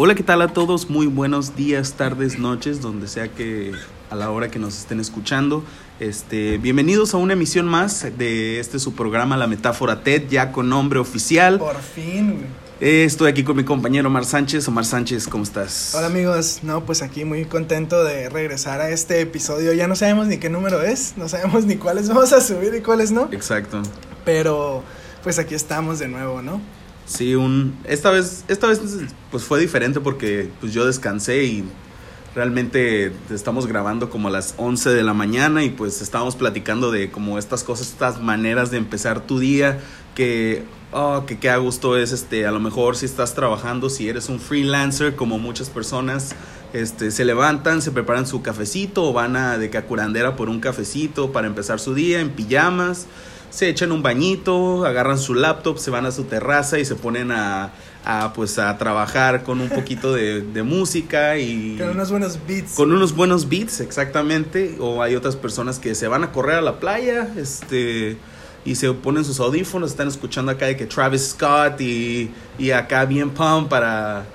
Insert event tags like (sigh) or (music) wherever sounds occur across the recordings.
Hola, ¿qué tal a todos? Muy buenos días, tardes, noches, donde sea que a la hora que nos estén escuchando. Este, bienvenidos a una emisión más de este su programa La Metáfora TED, ya con nombre oficial. Por fin. Eh, estoy aquí con mi compañero Omar Sánchez. Omar Sánchez, ¿cómo estás? Hola amigos, no, pues aquí muy contento de regresar a este episodio. Ya no sabemos ni qué número es, no sabemos ni cuáles vamos a subir y cuáles no. Exacto. Pero pues aquí estamos de nuevo, ¿no? Sí, un esta vez esta vez pues fue diferente porque pues yo descansé y realmente estamos grabando como a las 11 de la mañana y pues estábamos platicando de como estas cosas, estas maneras de empezar tu día que oh, que qué a gusto es este a lo mejor si estás trabajando, si eres un freelancer como muchas personas este, se levantan, se preparan su cafecito o van a de cacurandera por un cafecito para empezar su día en pijamas se echan un bañito, agarran su laptop, se van a su terraza y se ponen a, a pues a trabajar con un poquito de, de, música y con unos buenos beats. Con unos buenos beats, exactamente. O hay otras personas que se van a correr a la playa, este y se ponen sus audífonos, están escuchando acá de que Travis Scott y, y acá bien pump para,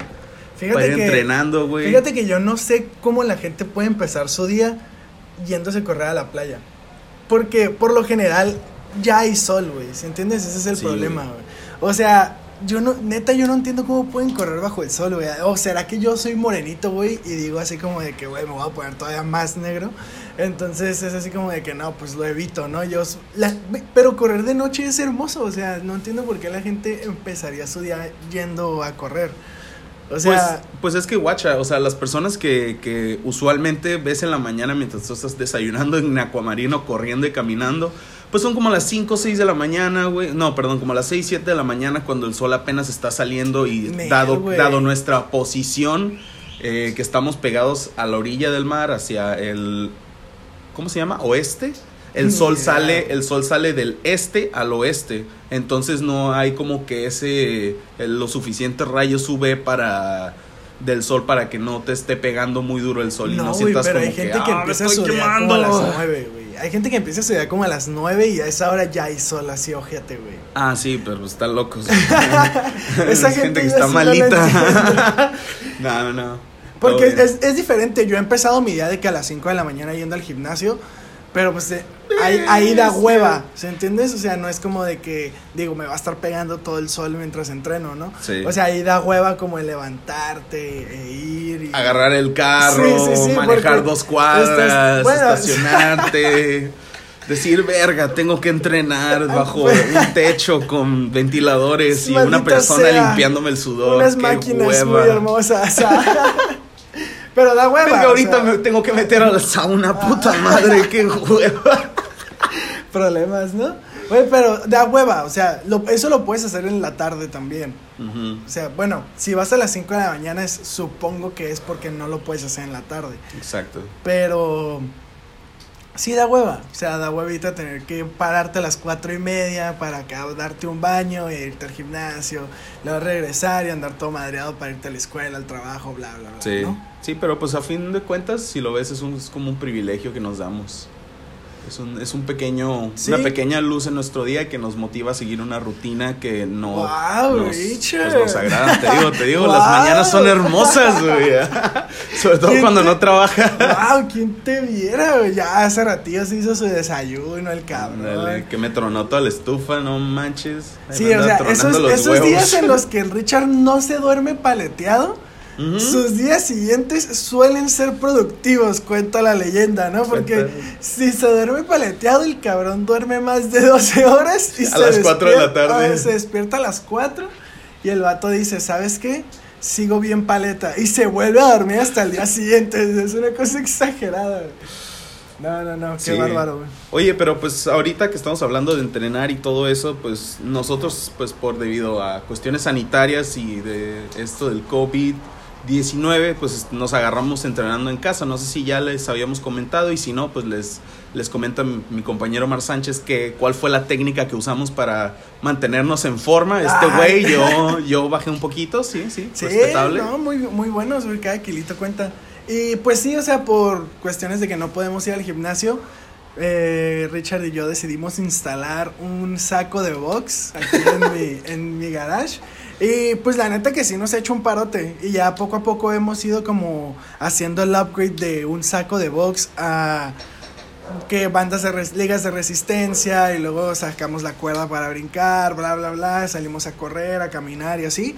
fíjate para ir que, entrenando, güey. Fíjate que yo no sé cómo la gente puede empezar su día yéndose a correr a la playa. Porque por lo general ya hay sol, güey. ¿Sí entiendes? Ese es el Sí, problema, güey. O sea, yo no, neta, yo no entiendo cómo pueden correr bajo el sol, güey. O será que yo soy morenito, güey, y digo así como de que, güey, me voy a poner todavía más negro. Entonces es así como de que no, pues lo evito, ¿no? Yo, la, pero correr de noche es hermoso, o sea, no entiendo por qué la gente empezaría su día yendo a correr. O sea, pues, pues es que, guacha, o sea, las personas que, que usualmente ves en la mañana mientras tú estás desayunando en Aquamarino, corriendo y caminando, pues son como las 5 o 6 de la mañana, güey. No, perdón, como las 6, 7 de la mañana cuando el sol apenas está saliendo y dado, dado nuestra posición, eh, que estamos pegados a la orilla del mar, hacia el, ¿cómo se llama? Oeste. El sol Yeah. sale, el sol sale del este al oeste, entonces no hay como que ese el- lo suficiente rayo sube para del sol para que no te esté pegando muy duro el sol y no, no, güey, sientas pero como hay gente que, "Ah, me empieza a estoy las quemando". 9, güey. Hay gente que empieza a estudiar como a las 9 y a esa hora ya hay sol así, ojete, güey. Ah, sí, pero pues, están locos. (laughs) Esa Es gente que está malita. (laughs) no, no, no. Porque es, es diferente. Yo he empezado mi día de que a las 5 de la mañana yendo al gimnasio. Pero pues eh, ahí, ahí da hueva, ¿se entiendes? O sea, no es como de que, digo, me va a estar pegando todo el sol mientras entreno, ¿no? Sí. O sea, ahí da hueva como el levantarte e ir y... agarrar el carro, Sí, sí, sí, manejar dos cuadras, estás- bueno, (laughs) estacionarte, decir, verga, tengo que entrenar bajo (laughs) un techo con ventiladores y una persona sea. limpiándome el sudor. Unas qué máquinas hueva. muy hermosas. (laughs) Pero da hueva. Verga, o ahorita sea, me tengo que meter a la sauna, puta madre, qué hueva. Problemas, ¿no? Güey, pero da hueva. O sea, lo- eso lo puedes hacer en la tarde también. O sea, bueno, si vas a las 5 de la mañana, es, supongo que es porque no lo puedes hacer en la tarde. Exacto. Pero sí da hueva. O sea, da huevita tener que pararte a las cuatro y media para acá darte un baño e irte al gimnasio, luego regresar y andar todo madreado para irte a la escuela, al trabajo, bla, bla, bla. Sí, ¿no? sí, pero pues a fin de cuentas, si lo ves, es, un- es como un privilegio que nos damos. Es un, es un pequeño, Sí. una pequeña luz en nuestro día que nos motiva a seguir una rutina que no nos, Richard. pues, nos agrada. Te digo, te digo, las mañanas son hermosas, güey. (laughs) Sobre todo ¿Quién cuando te- no trabaja. ¡Wow! ¿Quién te viera? güey? Ya hace ratillo se hizo su desayuno, el cabrón. Ándale, que me tronó toda la estufa, no manches. Ahí Sí, o sea, esos, esos días en los que el Richard no se duerme paleteado, Sus días siguientes suelen ser productivos, cuenta la leyenda, ¿no? Porque si se duerme paleteado, el cabrón duerme más de 12 horas y A se las cuatro de la despierta- tarde. se despierta a las 4 y el vato dice, ¿sabes qué? Sigo bien paleta y se vuelve a dormir hasta el día siguiente. Es una cosa exagerada. güey. No, no, no, qué Sí. bárbaro, güey. Oye, pero pues ahorita que estamos hablando de entrenar y todo eso, pues nosotros, pues por debido a cuestiones sanitarias y de esto del COVID-19, pues nos agarramos entrenando en casa. No sé si ya les habíamos comentado y si no, pues les, les comenta mi, compañero Mar Sánchez que cuál fue la técnica que usamos para mantenernos en forma. Este güey, yo, yo bajé un poquito, sí, sí, Sí, respetable. no, muy, muy buenos, güey, cada kilito cuenta. Y pues sí, o sea, por cuestiones de que no podemos ir al gimnasio, eh, Richard y yo decidimos instalar un saco de box aquí en mi, en mi garage. Y pues la neta que sí nos ha hecho un parote. Y ya poco a poco hemos ido como haciendo el upgrade de un saco de box a que bandas de res- ligas de resistencia y luego sacamos la cuerda para brincar, bla bla bla, salimos a correr, a caminar y así.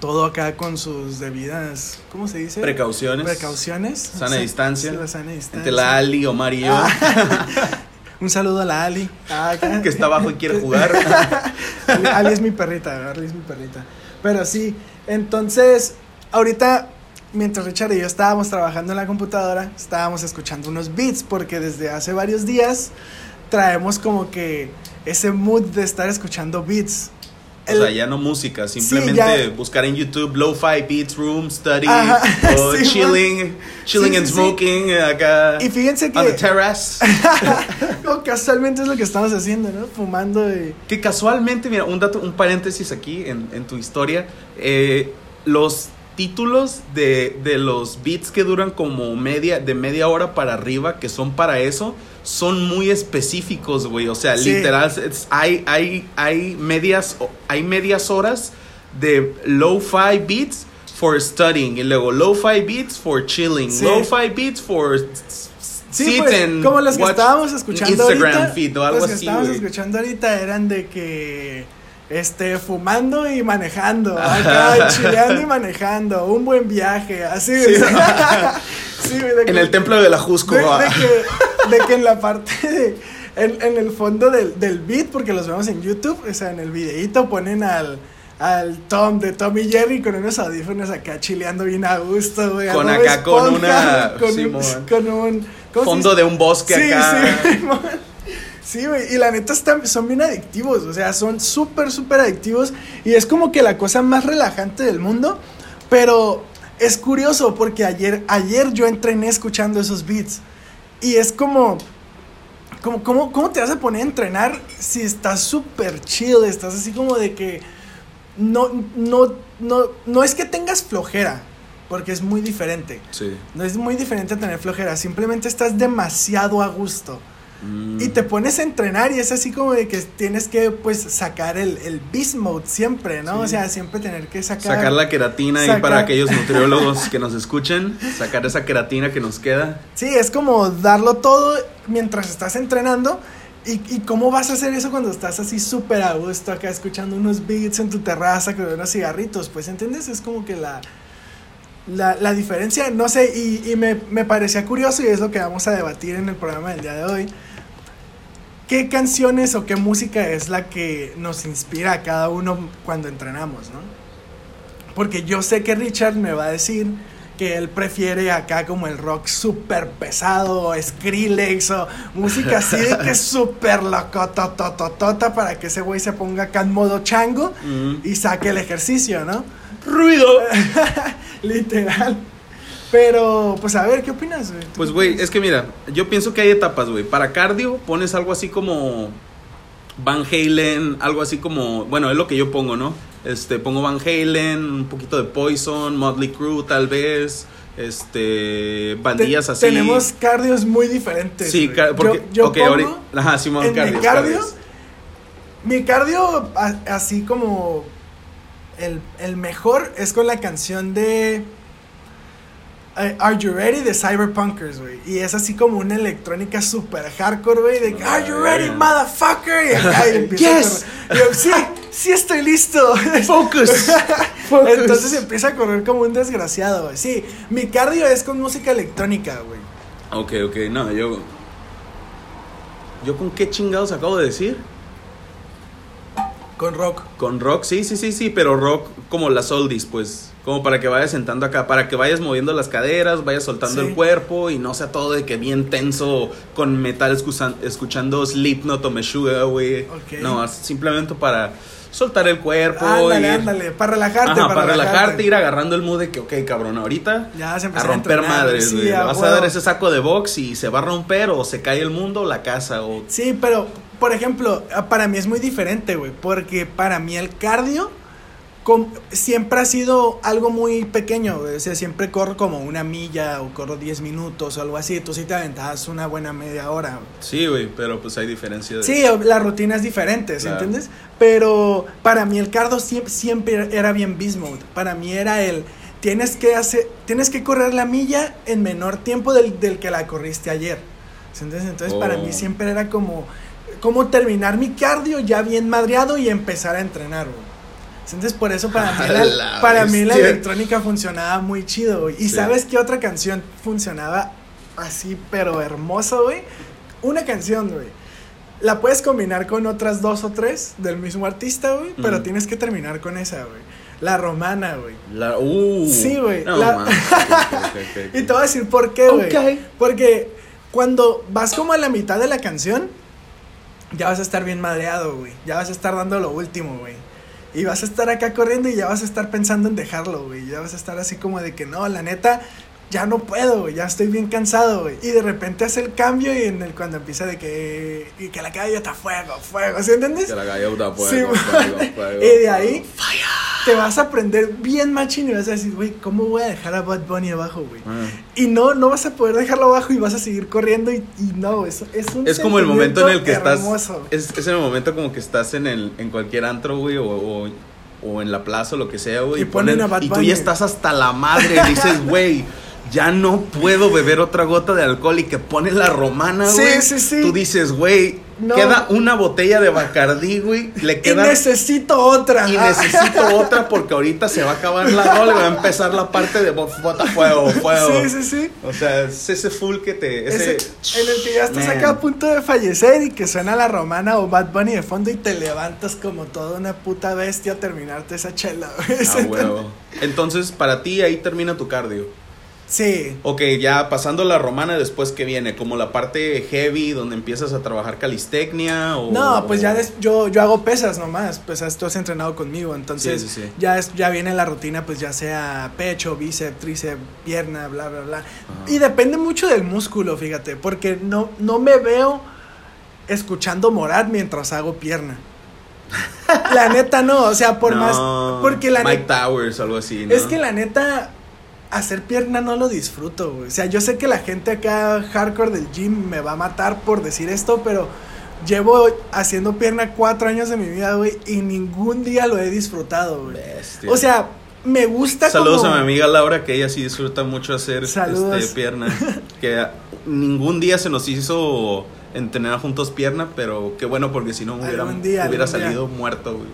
Todo acá con sus debidas, ¿cómo se dice? Precauciones. Precauciones. Sana Sí, distancia. la sana distancia. Entre la Ali, Omar y yo, Ah. (laughs) Un saludo a la Ali. Ah, (laughs) que está abajo y quiere jugar. (laughs) (laughs) Ali, es mi perrita, Ali es mi perrita. Pero sí, entonces, ahorita, mientras Richard y yo estábamos trabajando en la computadora, estábamos escuchando unos beats, porque desde hace varios días traemos como que ese mood de estar escuchando beats. O El- sea, ya no música, simplemente buscar en YouTube lo-fi beats room study Ajá, o (laughs) sí, chilling, chilling Sí, and smoking acá Y fíjense on the que terrace. (laughs) no, casualmente es lo que estamos haciendo, ¿no? Fumando y... Que casualmente, mira, un dato, un paréntesis aquí en, en tu historia. eh, los títulos de, de los beats que duran como media, de media hora para arriba, que son para eso, son muy específicos, güey. O sea, Sí. literal, es- hay, hay, hay, medias, hay medias horas de lo-fi beats for studying. Y luego lo-fi beats for chilling. Sí. Lo-fi beats for Sí, pues, como los que estábamos escuchando Instagram ahorita. feed o algo los que así, estábamos escuchando ahorita eran de que este fumando y manejando, acá chileando y manejando, un buen viaje, así. Sí. (laughs) Sí, güey, de En que- el templo de la Jusco. de, ah. de que, de que en la parte de, en, en el fondo del, del beat, porque los vemos en YouTube, o sea, en el videíto ponen al al Tom de Tom y Jerry con unos audífonos acá chileando bien a gusto, güey. Con acá con una- con, un, con un ¿cómo se Fondo de un bosque sí, acá. Sí. Sí, güey, y la neta están, son bien adictivos, o sea, son súper, súper adictivos y es como que la cosa más relajante del mundo, pero es curioso porque ayer, ayer yo entrené escuchando esos beats y es como, como, como, ¿cómo te vas a poner a entrenar si estás súper chill, estás así como de que no, no, no, no es que tengas flojera, porque es muy diferente. Sí. No es muy diferente tener flojera, simplemente estás demasiado a gusto. Mm. Y te pones a entrenar y es así como de que tienes que pues sacar el, el beast mode siempre, ¿no? Sí. O sea, siempre tener que sacar... Sacar la queratina Sacar- para aquellos (laughs) nutriólogos que nos escuchen. Sacar esa queratina que nos queda. Sí, es como darlo todo mientras estás entrenando. ¿Y, y cómo vas a hacer eso cuando estás así súper a gusto acá escuchando unos beats en tu terraza con unos cigarritos? Pues, ¿entiendes? Es como que la, la, la diferencia, no sé, y, y me, me parecía curioso y es lo que vamos a debatir en el programa del día de hoy. ¿Qué canciones o qué música es la que nos inspira a cada uno cuando entrenamos, no? Porque yo sé que Richard me va a decir que él prefiere acá como el rock súper pesado, o Skrillex o música (laughs) así de que súper locotototota para que ese güey se ponga acá en modo chango Mm. y saque el ejercicio, ¿no? ¡Ruido! (laughs) (laughs) Literal. Pero, pues a ver, ¿qué opinas, güey? ¿Tú Pues, güey, es que mira, yo pienso que hay etapas, güey. Para cardio pones algo así como Van Halen, algo así como, bueno, es lo que yo pongo, ¿no? Este, pongo Van Halen, un poquito de Poison, Motley Crue tal vez, este, bandillas Te- así. Tenemos cardios muy diferentes. Sí, porque, yo, yo ok, pongo ajá, Simón, cardios, cardio, cardios. mi cardio así como el, el mejor es con la canción de eh, Are You Ready de Cyberpunkers, güey. Y es así como una electrónica super hardcore, güey, de Are you ready, motherfucker? Y acá (laughs) y Yes. a correr. Y yo, sí, sí estoy listo. (laughs) Focus. Focus. Entonces empieza a correr como un desgraciado, güey. Sí, mi cardio es con música electrónica, güey. Ok, ok, no, yo. ¿Yo con qué chingados acabo de decir? Con rock. Con rock, sí, sí, sí, sí, pero rock como las oldies, pues. Como para que vayas sentando acá, para que vayas moviendo las caderas, vayas soltando Sí. el cuerpo y no sea todo de que bien tenso con metal escuchan- escuchando Slipknot o Meshuggah, güey. Ok. No, simplemente para soltar el cuerpo. Ándale, y- ándale, para relajarte, Ajá, para, para relajarte, ir agarrando el mood de que, ok, cabrón, ahorita Ya se a romper entrenar, madres, sí, güey. Le a vas a dar ese saco de box y se va a romper o se cae el mundo o la casa o... Sí, pero, por ejemplo, ah, para mí es muy diferente, güey. Porque para mí el cardio com- siempre ha sido algo muy pequeño, güey. O sea, siempre corro como una milla o corro 10 minutos o algo así. Tú sí te aventabas una buena media hora. güey. Sí, güey, pero pues hay diferencia de... Sí, la rutina es diferente, ¿sí Claro. entiendes? Pero para mí el cardio siempre, siempre era bien bismuth. Para mí era el tienes que hacer tienes que correr la milla en menor tiempo del, del que la corriste ayer. ¿Sí entiendes? Entonces para Oh. mí siempre era como como terminar mi cardio ya bien madreado y empezar a entrenar, güey. ¿Sí Entonces por eso para (laughs) mí la, la para mí la bestia. electrónica funcionaba muy chido, güey. ¿Y Sí. sabes qué otra canción funcionaba así pero hermoso, güey? Una canción, güey. La puedes combinar con otras dos o tres del mismo artista, güey, pero tienes que terminar con esa, güey. La romana, güey. La... Uh. Sí, güey, No, la-. (laughs) Y te voy a decir por qué, güey. Porque cuando vas como a la mitad de la canción, ya vas a estar bien madreado, güey. Ya vas a estar dando lo último, güey. Y vas a estar acá corriendo y ya vas a estar pensando en dejarlo, güey. Ya vas a estar así como de que no, la neta, ya no puedo, güey. Ya estoy bien cansado, güey. Y de repente hace el cambio y en el cuando empieza de que, y que la calle está fuego, fuego, ¿sí entiendes? Que la galleta fuego, Sí, fuego, (laughs) fuego, Y de ahí te vas a prender bien machín y vas a decir, güey, ¿cómo voy a dejar a Bad Bunny abajo, güey? Ah. Y no, no vas a poder dejarlo abajo y vas a seguir corriendo y, y no, es, es un Es como el momento en el que estás. hermoso. Es, es el momento como que estás en el en cualquier antro, güey, o, o, o en la plaza o lo que sea, güey. Y ponen a Bad y tú Bunny. ya estás hasta la madre. y dices, (laughs) güey, ya no puedo beber otra gota de alcohol. Y que ponen la romana, Sí, güey. sí, sí. Tú dices, güey, No. queda una botella de Bacardí, güey. Le Y queda. necesito otra. Y necesito (laughs) otra porque ahorita se va a acabar la y va a empezar la parte de bo- bota fuego, fuego. Sí, sí, sí. O sea, es ese full que te. Ese, Ese- en el que ya estás Man. acá a punto de fallecer y que suena la romana o Bad Bunny de fondo y te levantas como toda una puta bestia a terminarte esa chela. güey. Ah, (laughs) huevo. Entonces, para ti ahí termina tu cardio. Sí. Ok, ya pasando la romana, después que viene, como la parte heavy donde empiezas a trabajar calistecnia o No, pues ya des- yo, yo hago pesas nomás, pesas, tú has entrenado conmigo, entonces Sí, sí, sí. ya es, ya viene la rutina, pues ya sea pecho, bíceps, tríceps, pierna, bla, bla, bla. Ajá. Y depende mucho del músculo, fíjate, porque no, no me veo escuchando Morat mientras hago pierna. (laughs) La neta no, o sea, por No, más, porque la Mike Towers, algo así, ¿no? es que la neta, hacer pierna no lo disfruto, güey. O sea, yo sé que la gente acá hardcore del gym me va a matar por decir esto, pero llevo haciendo pierna cuatro años de mi vida, güey, y ningún día lo he disfrutado, güey. Bestia. O sea, me gusta Saludos como... a mi amiga Laura, que ella sí disfruta mucho hacer este, pierna. (laughs) que ningún día se nos hizo entrenar juntos pierna, pero qué bueno porque si no hubiera, Algún día, hubiera algún día. salido muerto, güey.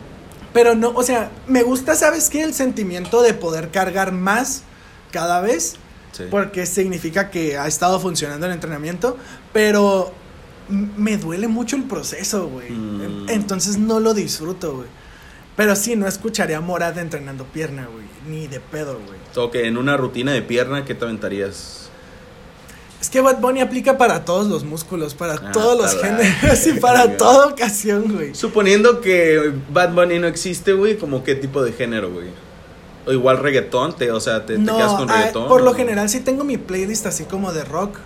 Pero no, o sea, me gusta, ¿sabes qué? El sentimiento de poder cargar más cada vez, Sí. porque significa que ha estado funcionando el entrenamiento, pero me duele mucho el proceso, güey. Mm. Entonces no lo disfruto, güey. Pero sí, no escucharía a Morad entrenando pierna, güey. Ni de pedo, güey. Ok, en una rutina de pierna, ¿qué te aventarías? Es que Bad Bunny aplica para todos los músculos, para Ah, todos los géneros (laughs) y para toda ocasión, güey. Suponiendo que Bad Bunny no existe, güey, como qué tipo de género, güey. O igual reggaetón, te, o sea, te, te quedas con ah, reggaetón. por lo general sí tengo mi playlist así como de rock,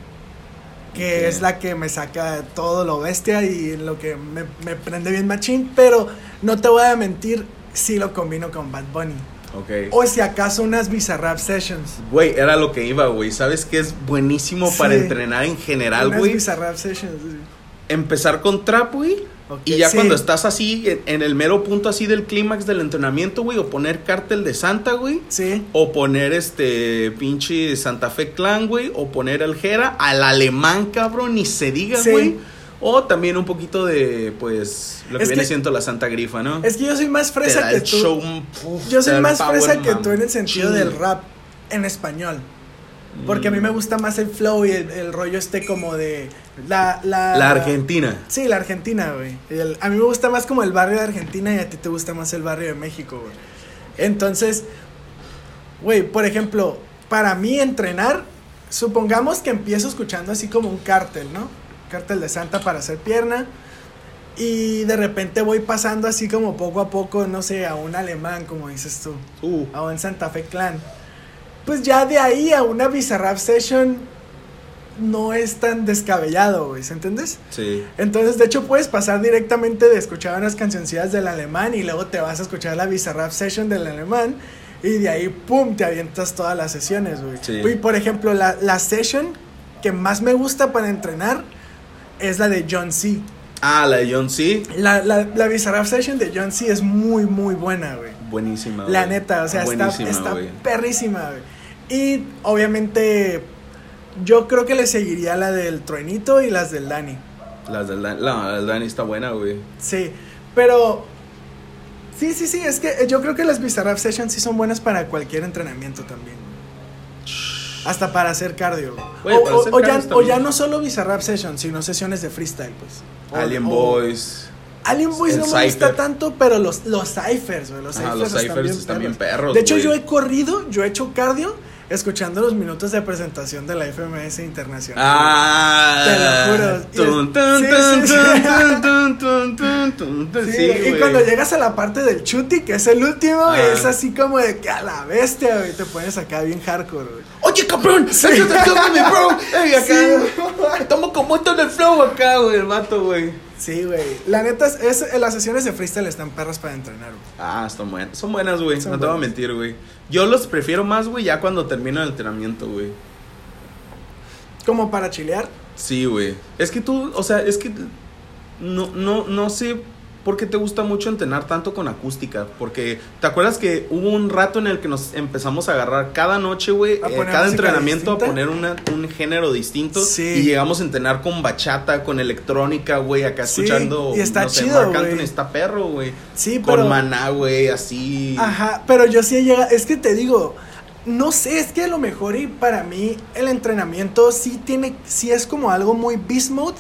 que es la que me saca todo lo bestia y lo que me, me prende bien machín, pero no te voy a mentir si lo combino con Bad Bunny. Ok. O si acaso unas Bizarrap Sessions. Güey, era lo que iba, güey. ¿Sabes qué es buenísimo para Sí. entrenar en general, unas güey? Bizarrap Sessions. sí. Empezar con trap, güey. Ok, Y ya sí. cuando estás así, en, el mero punto así del clímax del entrenamiento, güey, o poner cártel de Santa, güey. Sí. O poner este pinche Santa Fe Clan, güey. O poner el Jera al alemán, cabrón, ni se diga, Sí. güey. O también un poquito de, pues, lo que Es viene que- siendo la Santa Grifa, ¿no? Es que yo soy más fresa que tú. show, uf, Yo soy más fresa que tú en el sentido del rap en español. Porque a mí me gusta más el flow y el, el rollo este como de la... La, La Argentina. Sí, la Argentina, güey. El- A mí me gusta más como el barrio de Argentina y a ti te gusta más el barrio de México, güey. Entonces, güey, por ejemplo, para mí entrenar, supongamos que empiezo escuchando así como un cártel, ¿no? Cártel de Santa para hacer pierna. Y de repente voy pasando así como poco a poco, no sé, a un alemán, como dices tú Uh, a un Santa Fe Clan. Pues ya de ahí a una Bizarrap Session, no es tan descabellado, güey, ¿se entiendes? Sí. Entonces, de hecho, puedes pasar directamente de escuchar unas cancioncillas del alemán y luego te vas a escuchar la Bizarrap Session del alemán y de ahí, pum, te avientas todas las sesiones, güey. Sí. Y por ejemplo, la, la session que más me gusta para entrenar es la de John C. Ah, la de John C. La, la, la Bizarrap Session de John C es muy, muy buena, güey. Buenísima. La neta, o sea, está, Buenísima, está perrísima, güey. Y obviamente, yo creo que le seguiría la del Truenito y las del Dani. Las del Dan- la, la del Dani está buena, güey. Sí, pero. Sí, sí, sí, es que yo creo que las Bizarrap Sessions sí son buenas para cualquier entrenamiento también. Hasta para hacer cardio. Güey, o, para o- hacer o ya, o no solo Bizarrap Sessions, sino sesiones de freestyle, pues. Alien Boys. Alien Boys el no me gusta tanto, pero los, los ciphers, güey. Los Ajá, ciphers, los están, bien están bien perros. De hecho, yo he corrido, yo he hecho cardio escuchando los minutos de presentación de la FMS Internacional. Ah, Te lo juro. Y sí, sí, sí. Sí, Sí, cuando llegas a la parte del chuti, que es el último, Ah. es así como de que a la bestia, güey, te pones acá bien hardcore, güey. Oye, cabrón, toque, mi bro. (laughs) Ey, acá. Sí. Estamos como en el flow acá, güey, el vato, güey. Sí, güey. La neta, es, es- las sesiones de freestyle están perras para entrenar, güey. Ah, están buenas. Son buenas, güey. Son No te voy a mentir, güey. Yo los prefiero más, güey, ya cuando termino el entrenamiento, güey. Como para chilear. Sí, güey. Es que tú, o sea, es que no, no, no sé por qué te gusta mucho entrenar tanto con acústica. Porque, ¿te acuerdas que hubo un rato en el que nos empezamos a agarrar cada noche, güey, eh, cada entrenamiento distinta? a poner una, un género distinto? Sí. Y llegamos a entrenar con bachata, con electrónica, güey, acá Sí, escuchando. y está no sé, chido, güey. está perro, güey. Sí, Con pero. maná, güey, así. Ajá, pero yo sí he llegado. Es que te digo. No sé, es que a lo mejor y para mí el entrenamiento sí tiene, sí es como algo muy beast mode,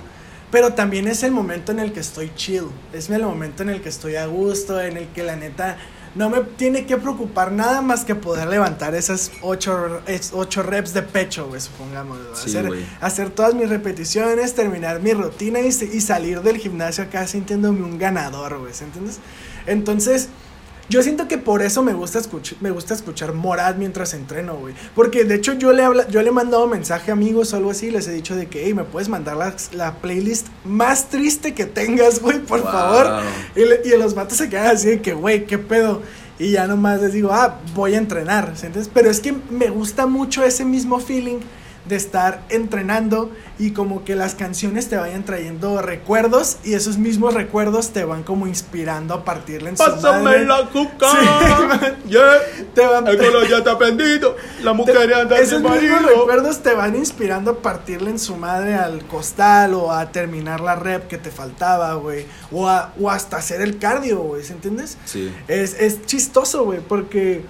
pero también es el momento en el que estoy chill, es el momento en el que estoy a gusto, en el que la neta no me tiene que preocupar nada más que poder levantar esas ocho, ocho reps de pecho, güey, supongamos. Sí, hacer, hacer todas mis repeticiones, terminar mi rutina y, y salir del gimnasio acá sintiéndome un ganador, güey, ¿se entiendes? Entonces... Yo siento que por eso me gusta, escuch me gusta escuchar Morad mientras entreno, güey. Porque de hecho yo le, habla yo le he mandado mensaje a amigos o algo así. Les he dicho de que, hey, ¿me puedes mandar la, la playlist más triste que tengas, güey? Por Wow. favor. Y, le- y los vatos se quedan así de que, güey, ¿qué pedo? Y ya nomás les digo, ah, voy a entrenar. ¿sí entiendes? Pero es que me gusta mucho ese mismo feeling de estar entrenando y como que las canciones te vayan trayendo recuerdos y esos mismos recuerdos te van como inspirando a partirle en su Pásame madre. la cuca. Sí. (laughs) yeah. Te van- El color ya está prendido. La mujer anda esos mismos marido. recuerdos te van inspirando a partirle en su madre al costal o a terminar la rep que te faltaba, güey. O, a- o hasta hacer el cardio, güey, ¿se entiendes? Sí. Es, es chistoso, güey, porque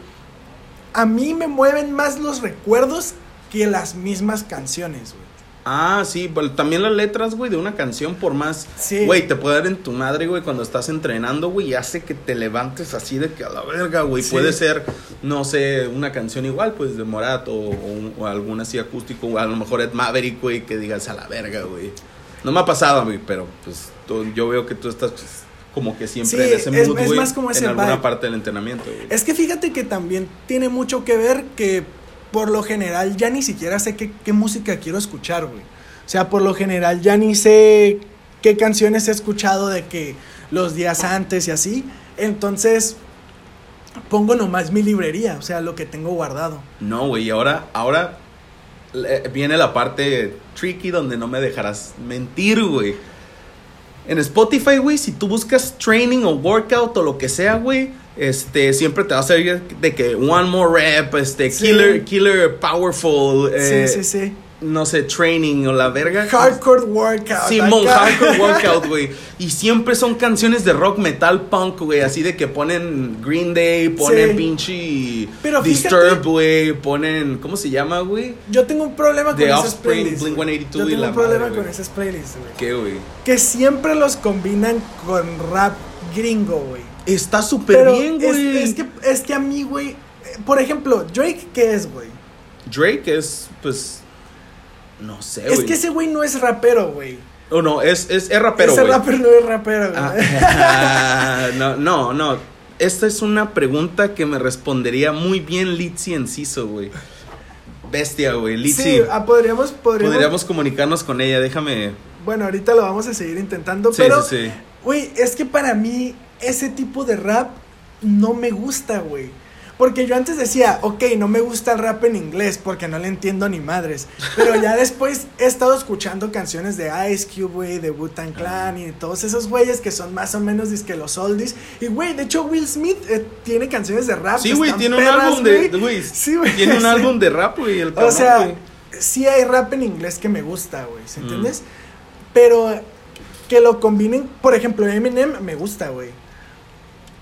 a mí me mueven más los recuerdos que las mismas canciones, güey. Ah, sí, pero también las letras, güey, de una canción, por más, Sí. güey, te puede dar en tu madre, güey, cuando estás entrenando, güey, y hace que te levantes así de que a la verga, güey. Sí. Puede ser, no sé, una canción igual, pues, de Morat o, o, o algún así acústico, o a lo mejor Ed Maverick, güey, que digas a la verga, güey. No me ha pasado a mí, pero, pues, tú- yo veo que tú estás, pues, como que siempre Sí, en ese es- mood, es güey, más como ese en alguna vibe. parte del entrenamiento, güey. Es que fíjate que también tiene mucho que ver que por lo general ya ni siquiera sé qué, qué música quiero escuchar, güey. O sea, por lo general ya ni sé qué canciones he escuchado de que los días antes y así. Entonces pongo nomás mi librería, o sea, lo que tengo guardado. No, güey, ahora, ahora le- viene la parte tricky donde no me dejarás mentir, güey. En Spotify, güey, si tú buscas training o workout o lo que sea, güey, este, siempre te va a salir de que one more rep, este, Sí. killer, killer, powerful, eh, sí, sí, sí. No sé, training o la verga. Hardcore workout. Simón, acá. hardcore workout, (laughs) güey. Y siempre son canciones de rock, metal, punk, güey. Así de que ponen Green Day, ponen Sí. pinche Pero Disturbed, güey. Ponen, ¿cómo se llama, güey? Yo tengo un problema con esas playlists. Blink-182 Yo y tengo la un problema madre, con esas playlists, güey. ¿Qué, güey? Que siempre los combinan con rap gringo, güey. Está súper bien, güey. es que, es que a mí, güey. eh, Por ejemplo, Drake, ¿qué es, güey? Drake es, pues, no sé, güey. Es que ese güey no es rapero, güey. Oh, no, es, es, es rapero, ese güey. rapper no es rapero, güey. Ah, (laughs) no, no, no. Esta es una pregunta que me respondería muy bien Litzy Enciso, güey. bestia, güey. Litzy. Sí, ah, podríamos, podríamos, Podríamos comunicarnos con ella, déjame. Bueno, ahorita lo vamos a seguir intentando, Sí, pero, sí, sí. güey, es que para mí ese tipo de rap no me gusta, güey. Porque yo antes decía, ok, no me gusta el rap en inglés porque no le entiendo ni madres. Pero ya (laughs) después he estado escuchando canciones de Ice Cube, güey, de Wu-Tang Clan y todos esos güeyes que son más o menos disque los oldies. Y, güey, de hecho, Will Smith eh, tiene canciones de rap. Sí, güey, tiene un álbum de. güey. Güey, Sí, güey. Tiene un (laughs) Sí. álbum de rap, güey. El O cabrón, sea, güey. sí hay rap en inglés que me gusta, güey, ¿se Mm. entiendes? Pero que lo combinen, por ejemplo, Eminem me gusta, güey.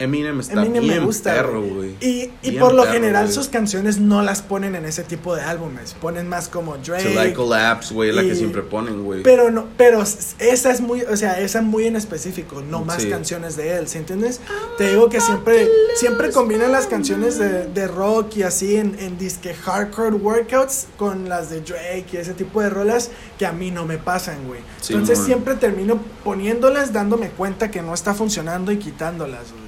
Eminem está Eminem bien me gusta. perro, güey. Y, por lo perro, general sus canciones no las ponen en ese tipo de álbumes, ponen más como To like Drake. collapse, güey, la que siempre ponen, güey. Pero no, pero esa es muy, o sea, esa muy en específico, no más Sí. canciones de él, ¿sí entiendes? Te digo que siempre, siempre combinan las canciones de, de rock y así en, en disque hardcore workouts con las de Drake y ese tipo de rolas que a mí no me pasan, güey. Entonces siempre termino poniéndolas, dándome cuenta que no está funcionando y quitándolas, güey.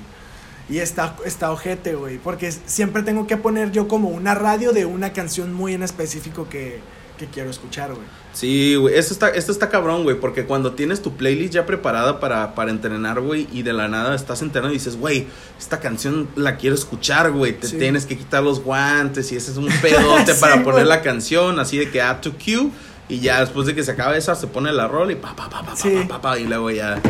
Y está, está ojete, güey. Porque siempre tengo que poner yo como una radio de una canción muy en específico que, que quiero escuchar, güey. Sí, güey, esto está, esto está cabrón, güey, porque cuando tienes tu playlist ya preparada para, para entrenar, güey, y de la nada estás entrenando y dices, güey, esta canción la quiero escuchar, güey, te Sí. tienes que quitar los guantes y ese es un (laughs) pedote Sí, para poner la canción, así de que add to cue, y ya después de que se acaba esa se pone la rola y pa, pa, pa, pa, pa, pa, pa, pa, y luego ya,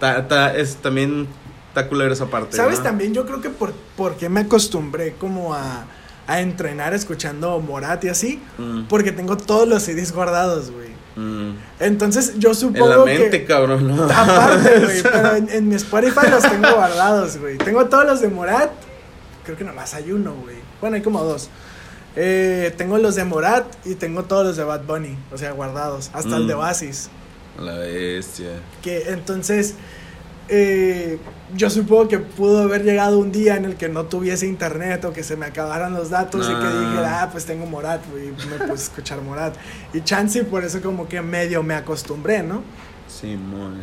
ta, ta- es también, está culero esa parte, ¿Sabes ¿no? también? Yo creo que por, porque me acostumbré como a, a entrenar escuchando Morat y así. Mm, Porque tengo todos los CDs guardados, güey. mm. Entonces yo En supongo la mente, que... cabrón, ¿no? Aparte, (laughs) güey, pero en, en mi Spotify los tengo guardados, güey. Tengo todos los de Morat. Creo que nomás hay uno, güey. Bueno, hay como dos. Eh, tengo los de Morat y tengo todos los de Bad Bunny, o sea, guardados. Hasta el Mm. de Oasis. La bestia. Que entonces, eh, yo supongo que pudo haber llegado un día en el que no tuviese internet o que se me acabaran los datos y que Ah. dijera, ah, pues tengo Morat, y me puse a escuchar Morat. Y chance, por eso como que medio me acostumbré, ¿no? Sí, muy.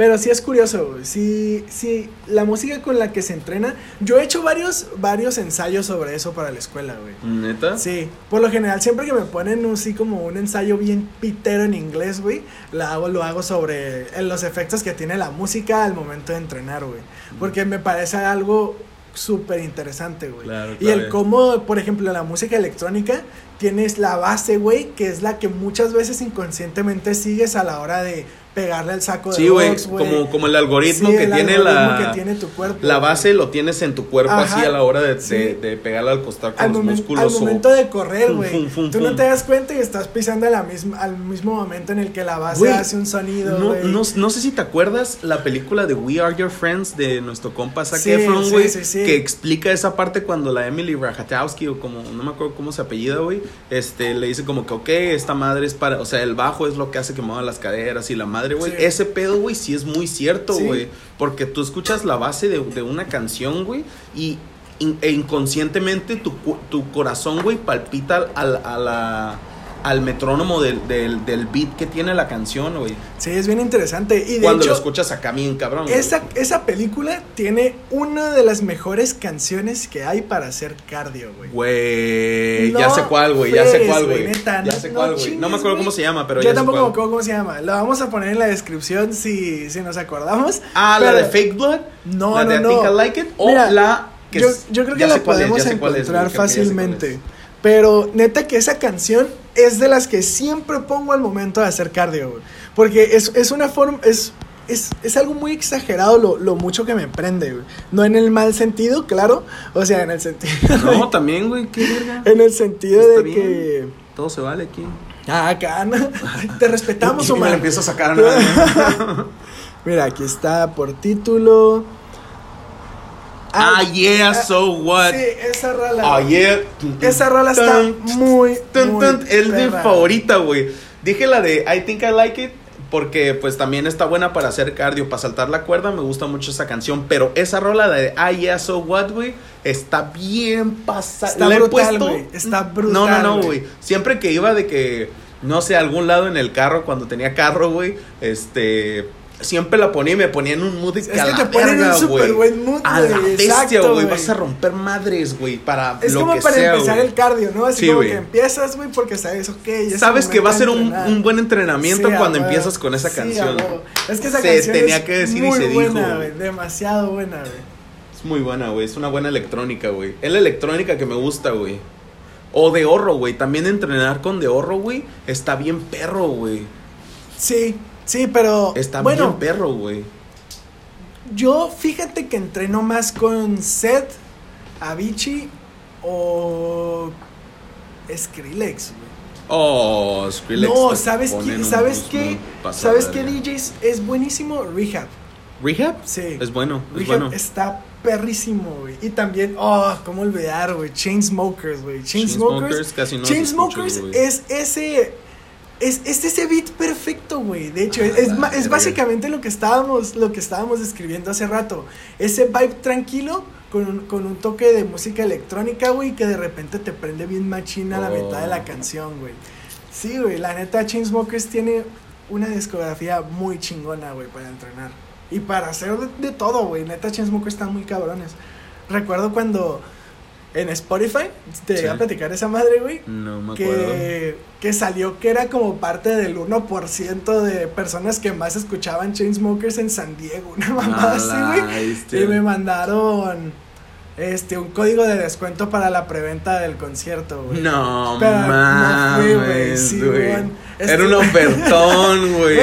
Pero sí es curioso, güey. Sí, sí, la música con la que se entrena. Yo he hecho varios, varios ensayos sobre eso para la escuela, güey. ¿Neta? Sí, por lo general, siempre que me ponen así como un ensayo bien pitero en inglés, güey, la hago, lo hago sobre eh, los efectos que tiene la música al momento de entrenar, güey. Porque me parece algo súper interesante, güey. Claro, Y el cómo, por ejemplo, la música electrónica tienes la base, güey, que es la que muchas veces inconscientemente sigues a la hora de pegarle al saco de Sí, güey, como, como el algoritmo Sí, que el tiene algoritmo la... que tiene tu cuerpo, La base lo tienes en tu cuerpo Ajá, así a la hora de, sí. de, de pegarle al costar con al, los músculos. al o- momento de correr, güey. Tú no te das cuenta y estás pisando a la misma, al mismo momento en el que la base hace un sonido, No, no, no sé si te acuerdas la película de We Are Your Friends de nuestro compa Zac Sí, Efron, güey, que explica esa parte cuando la Emily Ratajkowski o como no me acuerdo cómo se apellida, güey, este le dice como que ok, esta madre es para, o sea, el bajo es lo que hace que mueva las caderas y la madre, güey, Sí. ese pedo, güey, sí es muy cierto, Sí. güey, porque tú escuchas la base de, de una canción, güey, y in- e inconscientemente tu, tu corazón, güey, palpita al, a la al metrónomo del, del, del beat que tiene la canción, güey. Sí, es bien interesante. Y de Cuando lo hecho, escuchas acá bien cabrón. esa, esa película tiene una de las mejores canciones que hay para hacer cardio, güey. Güey, No ya sé cuál, güey, ya sé cuál, güey, neta, Ya no- sé cuál, güey. No me acuerdo cómo se llama, pero Yo ya sé tampoco me acuerdo cómo se llama. Lo vamos a poner en la descripción si, si nos acordamos. Ah, la de Fake Blood. No, la no, de I. Think I Like It. O Mira, la que yo, yo creo que la podemos es, encontrar fácilmente. Pero neta que esa canción es de las que siempre pongo al momento de hacer cardio, güey. Porque es, es una forma, es, es, es algo muy exagerado lo, lo mucho que me prende, güey. No en el mal sentido, claro. O sea, en el sentido. No, también, güey, qué verga. en el sentido Está de bien. que. Todo se vale aquí. Ah, acá, ¿no? Te respetamos, (laughs) Y me Omar. empiezo a sacar a. (laughs) Mira, aquí está por título. Ah, yeah, so what? Sí, esa rola. Ah, yeah. Esa rola está muy, Es mi favorita, güey. Dije la de I Think I Like It porque pues también está buena para hacer cardio, para saltar la cuerda, me gusta mucho esa canción, pero esa rola de Ah Yeah So What, güey, está bien pasada. Está brutal, puesto- güey, está No, brutal, no, no, güey. güey. Siempre que iba de que no sé, a algún lado en el carro cuando tenía carro, güey, este siempre la ponía y me ponía en un mood de Es que te ponen un súper buen mood, A la bestia, güey. Vas a romper madres, güey, para Es lo como que para sea, empezar el cardio, ¿no? Así Sí, como que empiezas, güey, porque sabes, ok. es Sabes que va a ser un, buen entrenamiento Sí, cuando empiezas con esa Sí, canción. es que esa Se canción tenía es que decir y muy se dijo, buena, güey. Demasiado buena, güey. Es muy buena, güey. Es una buena electrónica, güey. Es la electrónica que me gusta, güey. O de horro, güey. También entrenar con de horro, güey. Está bien perro, güey. Sí, sí, pero. Está bueno, bien perro, güey. yo fíjate que entreno más con Seth, Avicii o. Skrillex, güey. Oh, Skrillex. No, ¿sabes qué? ¿Sabes qué? ¿Sabes qué. DJs es buenísimo? Rehab. ¿Rehab? Sí. Es bueno, es Rehab bueno. está perrísimo, güey. Y también, oh, cómo olvidar, güey. Chainsmokers, güey. Chainsmokers Chainsmokers. casi no Chainsmokers escucho, es ese. Es, es ese beat perfecto, güey. De hecho, es, es, es básicamente lo que estábamos, lo que estábamos describiendo hace rato. Ese vibe tranquilo con un, con un toque de música electrónica, güey, que de repente te prende bien machina la Oh. mitad de la canción, güey. Sí, güey, la neta, Chainsmokers tiene una discografía muy chingona, güey, para entrenar. Y para hacer de, de todo, güey. Neta, Chainsmokers están muy cabrones. Recuerdo cuando en Spotify te Sí. iba a platicar esa madre, güey. No me acuerdo. Que, que salió que era como parte del 1% de personas que más escuchaban Chainsmokers en San Diego. (laughs) Una mamada así, güey. este. Y me mandaron este un código de descuento para la preventa del concierto, güey. No Pero no fui, güey, mames, sí, güey. Era un ofertón, (laughs) güey.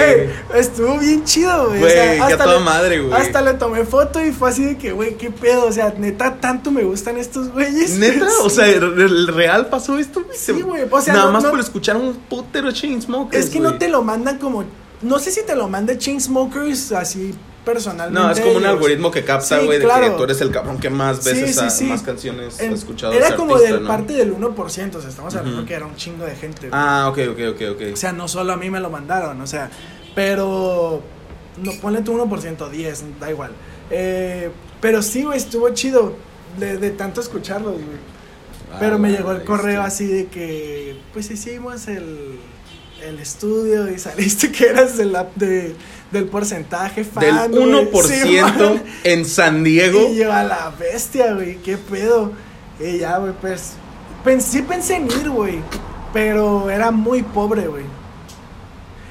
Estuvo bien chido, güey. o Güey, sea, que hasta a toda le- madre, güey. Hasta le tomé foto y fue así de que, güey, qué pedo. O sea, neta, tanto me gustan estos güeyes. (laughs) ¿Neta? O sea, ¿el, el real pasó esto? güey? Sí, güey, o sea, Nada no- más no- por escuchar un putero Chainsmokers, Es que no te lo mandan como. No sé si te lo manda Chainsmokers así personalmente. No, es como un ellos. algoritmo que capta, Sí, güey, de que tú eres el cabrón que más veces sí, a- más canciones En- has escuchado. de Era como artista, ¿no? parte del 1%, o sea, estamos hablando que era un chingo de gente. güey. Ah, ok, ok, ok, ok. O sea, no solo a mí me lo mandaron, o sea, pero no ponle tu 1%, 10, da igual. Eh, pero sí, güey, estuvo chido de, de tanto escucharlos, güey. Pero Ah, me llegó el correo así de que, pues hicimos el, el estudio y saliste que eras de la, de, del porcentaje fan. Del güey. 1% Sí, en San Diego. Y yo a la bestia, güey, qué pedo. Y ya, güey, pues, pen- sí pensé en ir, güey, pero era muy pobre, güey.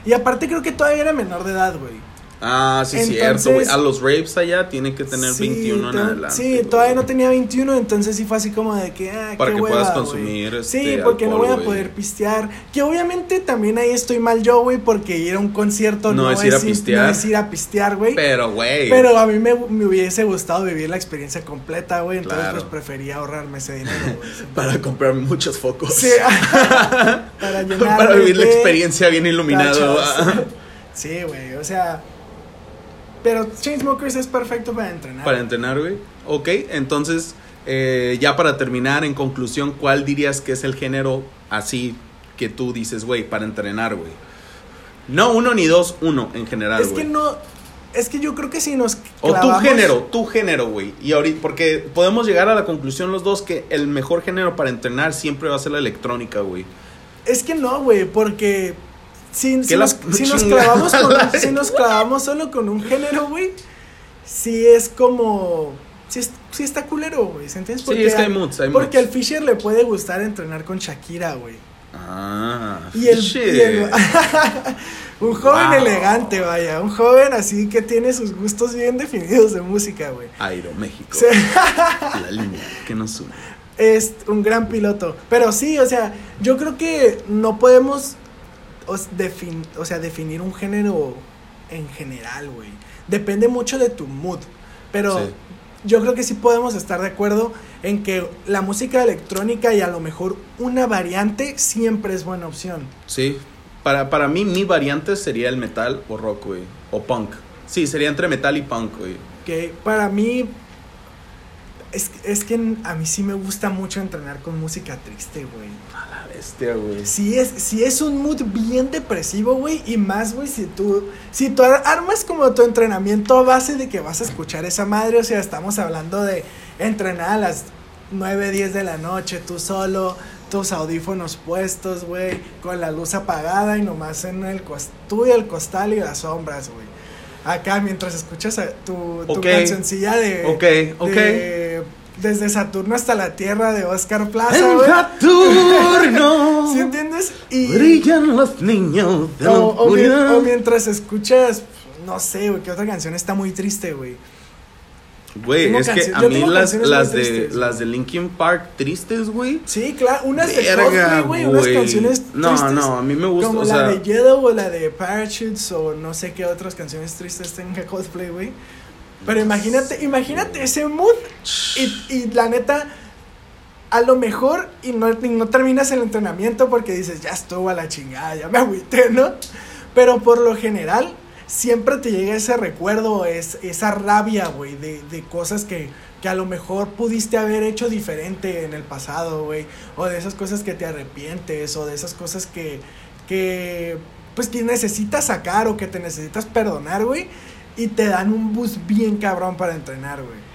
Y aparte creo que todavía era menor de edad, güey. Ah, sí, Entonces- cierto, güey. A los rapes allá tienen que tener Sí, 21 en adelante. Sí, todavía no tenía 21, entonces sí fue así como de que, ah, Para qué que hueva, puedas consumir, Sí, este, porque no voy a poder pistear. Que obviamente también ahí estoy mal yo, güey, porque ir a un concierto No no, es ir a pistear. no es ir a pistear, güey. Pero, güey. Pero a mí me, me hubiese gustado vivir la experiencia completa, güey. Entonces, Claro. pues prefería ahorrarme ese dinero, güey. (laughs) Para comprar muchos focos. Sí, (laughs) para llenar. Para vivir la experiencia bien iluminado. ah. (laughs) Sí, güey, o sea. Pero Chainsmokers es perfecto para entrenar. Para entrenar, güey. Ok, entonces, eh, ya para terminar, en conclusión, ¿cuál dirías que es el género así que tú dices, güey, para entrenar, güey? No uno ni dos, uno en general, es que no. Es que yo creo que si nos. O tu clavamos- género, tu género, güey. Y ahorita, porque podemos llegar a la conclusión los dos que el mejor género para entrenar siempre va a ser la electrónica, güey. Es que no, güey, porque. Si, si nos, si nos clavamos con- si nos (laughs) clavamos solo con un género, güey. Sí es como. Es- sí está culero, güey. ¿Se entiendes? Sí, es que hay moods, hay Porque moods. al Fisher le puede gustar entrenar con Shakira, güey. Ah, Y el, y el- (laughs) un joven Wow. elegante, vaya, un joven así que tiene sus gustos bien definidos de música, güey. Aeroméxico. Sí, (laughs) La línea que nos une. es un gran piloto. Pero sí, o sea, yo creo que no podemos os- defin- o sea, definir un género en general, güey. Depende mucho de tu mood. Pero Sí. yo creo que sí podemos estar de acuerdo en que la música electrónica y a lo mejor una variante siempre es buena opción. Sí. Para, para mí, mi variante sería el metal o rock, güey. O punk. Sí, sería entre metal y punk, güey. Que para mí. Es, es que a mí sí me gusta mucho entrenar con música triste, güey. A la bestia, güey. Si es, si es un mood bien depresivo, güey. Y más, güey, si tú. Si tú ar- armas como tu entrenamiento a base de que vas a escuchar esa madre. O sea, estamos hablando de entrenar a las 9, 10 de la noche, tú solo. Tus audífonos puestos, güey. Con la luz apagada y nomás en el cos- tú y el costal y las sombras, güey. acá mientras escuchas a tu, tu Ok. cancioncilla de. Ok, ok. de- desde Saturno hasta la Tierra de Oscar Plaza, En güey. Saturno (laughs) ¿Sí entiendes? Y. brillan los niños de o, o o mientras escuchas. No sé, güey, que otra canción está muy triste, güey. Güey, es que a mí las, de tristes. las de Linkin Park tristes, güey. Sí, claro, unas de Verga, Coldplay, güey, unas canciones No, tristes. no, a mí me gusta, Como o la sea- de Yellow o la de Parachutes o no sé qué otras canciones tristes tenga Coldplay, güey. Pero imagínate, imagínate ese mood y, y la neta, a lo mejor y no, no terminas el entrenamiento porque dices, ya estuvo a la chingada, ya me agüité, ¿no? Pero por lo general, siempre te llega ese recuerdo, es, esa rabia, güey, de, de cosas que, que a lo mejor pudiste haber hecho diferente en el pasado, güey. O de esas cosas que te arrepientes, o de esas cosas que, que, pues, que necesitas sacar o que te necesitas perdonar, güey. Y te dan un boost bien cabrón para entrenar, güey.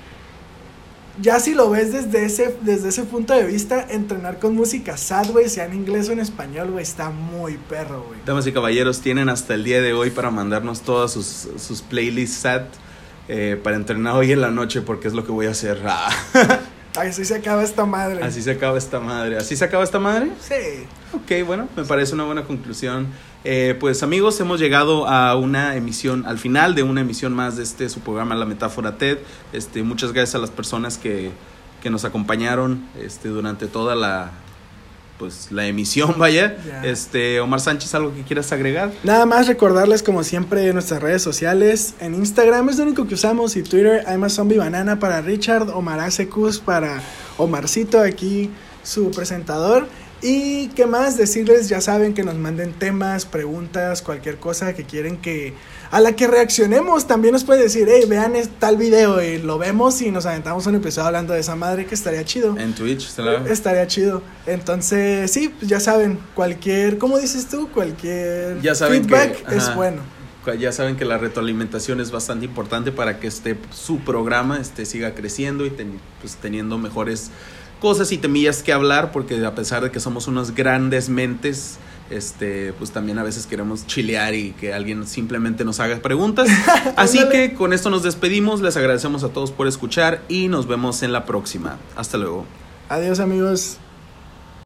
Ya si lo ves desde ese, desde ese punto de vista, entrenar con música sad, güey, sea en inglés o en español, güey, está muy perro, güey. Damas y caballeros, tienen hasta el día de hoy para mandarnos todas sus, sus playlists sad eh, para entrenar hoy en la noche porque es lo que voy a hacer. Ah, (laughs) Así se acaba esta madre. así se acaba esta madre. ¿Así se acaba esta madre? Sí. Ok, bueno, me parece una buena conclusión. Eh, pues amigos, hemos llegado a una emisión, al final de una emisión más de este su programa La Metáfora TED. Este, muchas gracias a las personas que, que nos acompañaron este, durante toda la pues la emisión, (laughs) vaya. Ya. Este, Omar Sánchez, ¿algo que quieras agregar? Nada más recordarles como siempre nuestras redes sociales. En Instagram es lo único que usamos y Twitter I'm a Zombie Banana para Richard, Omar Acecus para Omarcito aquí su presentador. Y qué más decirles, ya saben que nos manden temas, preguntas, cualquier cosa que quieren que a la que reaccionemos. También nos pueden decir, hey, vean tal video y lo vemos y nos aventamos un episodio hablando de esa madre que estaría chido. En Twitch, ¿se la- Estaría chido. Entonces, sí, pues ya saben, cualquier, ¿cómo dices tú? Cualquier Ya saben feedback que- es bueno. Ya saben que la retroalimentación es bastante importante para que este su programa este, siga creciendo y ten- pues, teniendo mejores cosas y temillas que hablar, porque a pesar de que somos unas grandes mentes, este, pues también a veces queremos chilear y que alguien simplemente nos haga preguntas. (laughs) Así que con esto nos despedimos, les agradecemos a todos por escuchar y nos vemos en la próxima. Hasta luego. Adiós amigos.